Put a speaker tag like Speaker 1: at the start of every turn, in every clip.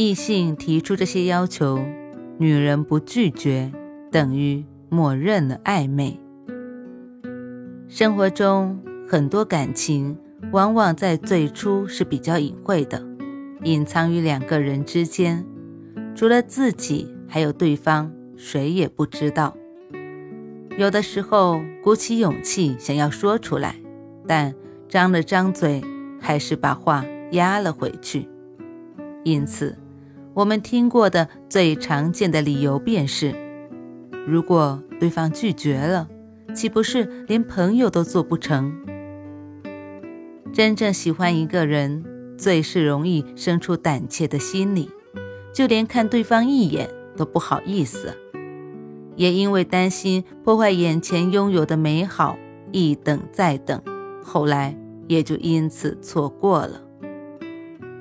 Speaker 1: 异性提出这些要求，女人不拒绝，等于默认了暧昧。生活中很多感情，往往在最初是比较隐晦的，隐藏于两个人之间，除了自己，还有对方，谁也不知道。有的时候鼓起勇气想要说出来，但张了张嘴，还是把话压了回去。因此。我们听过的最常见的理由便是：如果对方拒绝了，岂不是连朋友都做不成？真正喜欢一个人，最是容易生出胆怯的心理，就连看对方一眼都不好意思。也因为担心破坏眼前拥有的美好，一等再等，后来也就因此错过了。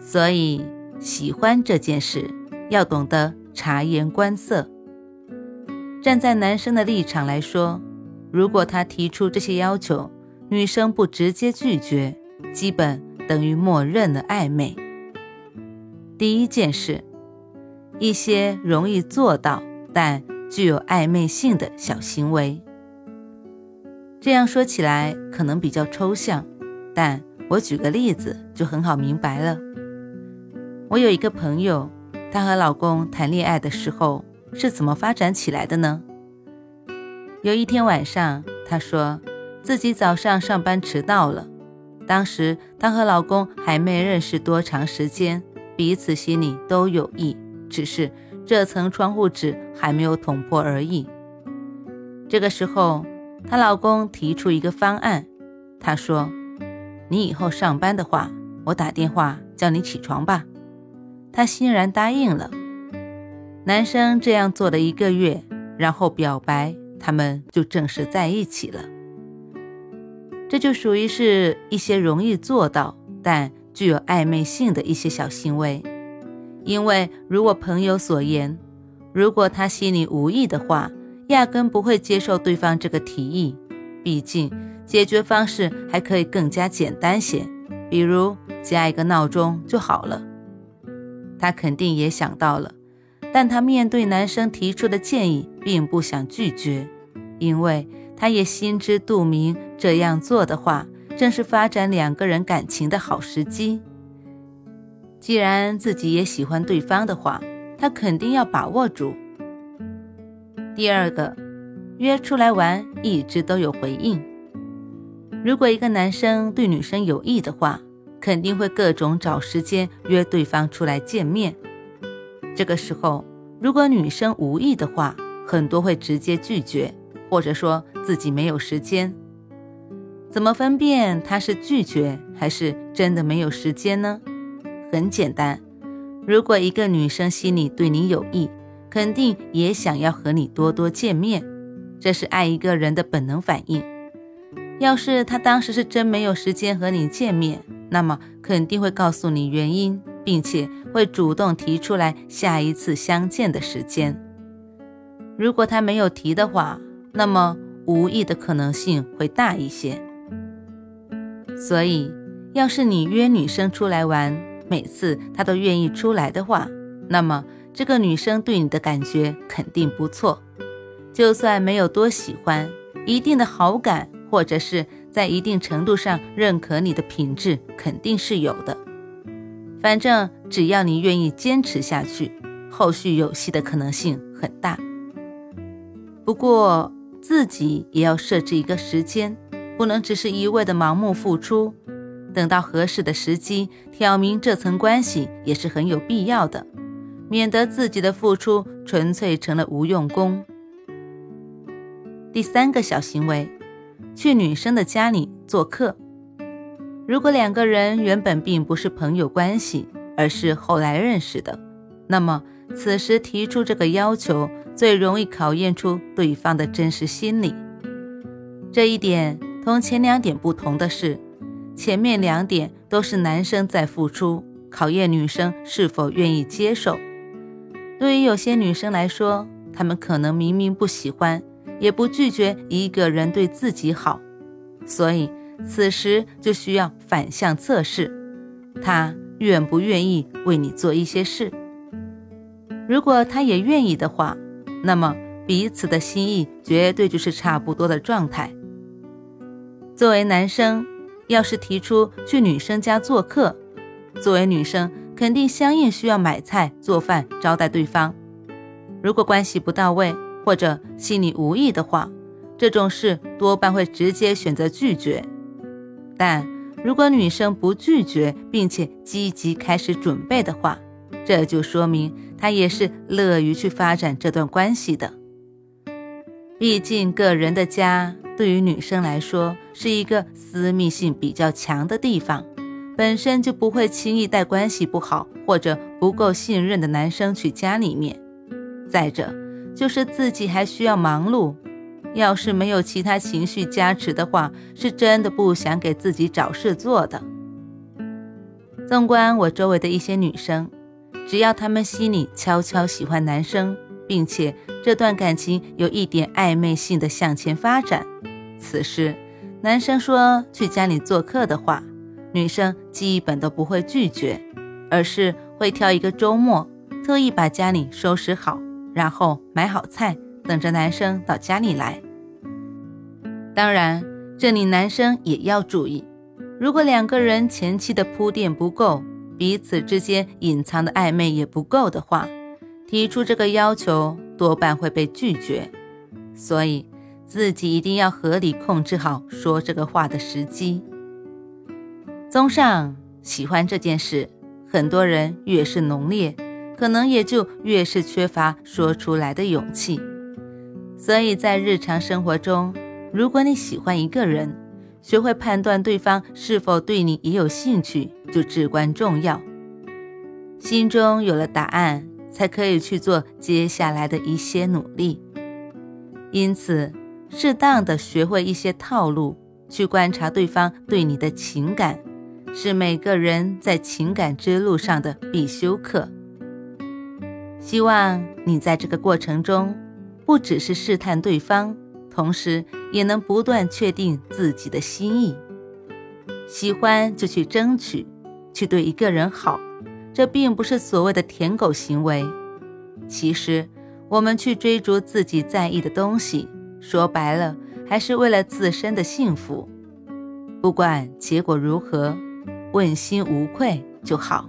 Speaker 1: 所以。喜欢这件事，要懂得察言观色。站在男生的立场来说，如果他提出这些要求，女生不直接拒绝，基本等于默认了暧昧。第一件事，一些容易做到但具有暧昧性的小行为。这样说起来可能比较抽象，但我举个例子就很好明白了。我有一个朋友，她和老公谈恋爱的时候是怎么发展起来的呢？有一天晚上，她说自己早上上班迟到了。当时她和老公还没认识多长时间，彼此心里都有意，只是这层窗户纸还没有捅破而已。这个时候，她老公提出一个方案，他说：“你以后上班的话，我打电话叫你起床吧。”他欣然答应了。男生这样做了一个月，然后表白，他们就正式在一起了。这就属于是一些容易做到但具有暧昧性的一些小行为。因为如果朋友所言，如果他心里无意的话，压根不会接受对方这个提议。毕竟解决方式还可以更加简单些，比如加一个闹钟就好了。她肯定也想到了，但她面对男生提出的建议，并不想拒绝，因为她也心知肚明，这样做的话，正是发展两个人感情的好时机。既然自己也喜欢对方的话，她肯定要把握住。第二个，约出来玩，一直都有回应。如果一个男生对女生有意的话，肯定会各种找时间约对方出来见面。这个时候，如果女生无意的话，很多会直接拒绝，或者说自己没有时间。怎么分辨他是拒绝还是真的没有时间呢？很简单，如果一个女生心里对你有意，肯定也想要和你多多见面，这是爱一个人的本能反应。要是她当时是真没有时间和你见面，那么肯定会告诉你原因，并且会主动提出来下一次相见的时间。如果他没有提的话，那么无意的可能性会大一些。所以，要是你约女生出来玩，每次她都愿意出来的话，那么这个女生对你的感觉肯定不错。就算没有多喜欢，一定的好感，或者是。在一定程度上认可你的品质肯定是有的，反正只要你愿意坚持下去，后续有戏的可能性很大。不过自己也要设置一个时间，不能只是一味的盲目付出，等到合适的时机挑明这层关系也是很有必要的，免得自己的付出纯粹成了无用功。第三个小行为。去女生的家里做客，如果两个人原本并不是朋友关系，而是后来认识的，那么此时提出这个要求，最容易考验出对方的真实心理。这一点同前两点不同的是，前面两点都是男生在付出，考验女生是否愿意接受。对于有些女生来说，她们可能明明不喜欢，也不拒绝一个人对自己好，所以此时就需要反向测试，他愿不愿意为你做一些事。如果他也愿意的话，那么彼此的心意绝对就是差不多的状态。作为男生，要是提出去女生家做客，作为女生肯定相应需要买菜、做饭招待对方。如果关系不到位或者心里无意的话，这种事多半会直接选择拒绝。但如果女生不拒绝，并且积极开始准备的话，这就说明她也是乐于去发展这段关系的。毕竟，个人的家对于女生来说是一个私密性比较强的地方，本身就不会轻易带关系不好或者不够信任的男生去家里面。再者，就是自己还需要忙碌，要是没有其他情绪加持的话，是真的不想给自己找事做的。纵观我周围的一些女生，只要她们心里悄悄喜欢男生。并且这段感情有一点暧昧性的向前发展，此时男生说去家里做客的话，女生基本都不会拒绝，而是会挑一个周末，特意把家里收拾好，然后买好菜，等着男生到家里来。当然，这里男生也要注意，如果两个人前期的铺垫不够，彼此之间隐藏的暧昧也不够的话。提出这个要求多半会被拒绝，所以自己一定要合理控制好说这个话的时机。综上，喜欢这件事，很多人越是浓烈，可能也就越是缺乏说出来的勇气。所以在日常生活中，如果你喜欢一个人，学会判断对方是否对你也有兴趣，就至关重要。心中有了答案。才可以去做接下来的一些努力。因此，适当的学会一些套路，去观察对方对你的情感，是每个人在情感之路上的必修课。希望你在这个过程中，不只是试探对方，同时也能不断确定自己的心意。喜欢就去争取，去对一个人好。这并不是所谓的舔狗行为，其实我们去追逐自己在意的东西，说白了还是为了自身的幸福。不管结果如何，问心无愧就好。